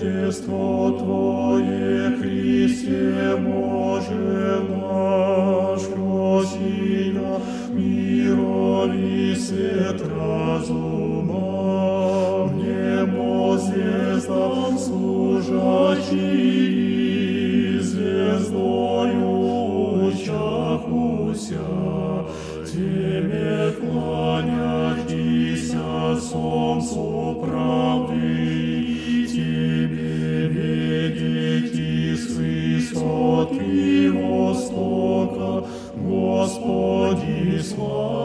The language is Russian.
Рождество Твое, Христе Боже наш, Кросия, мира и свет разума. В небо звездам служачи, звездою учахуся, Тебе кланяйся а солнцу прав. Ты Востока, Господи, слава.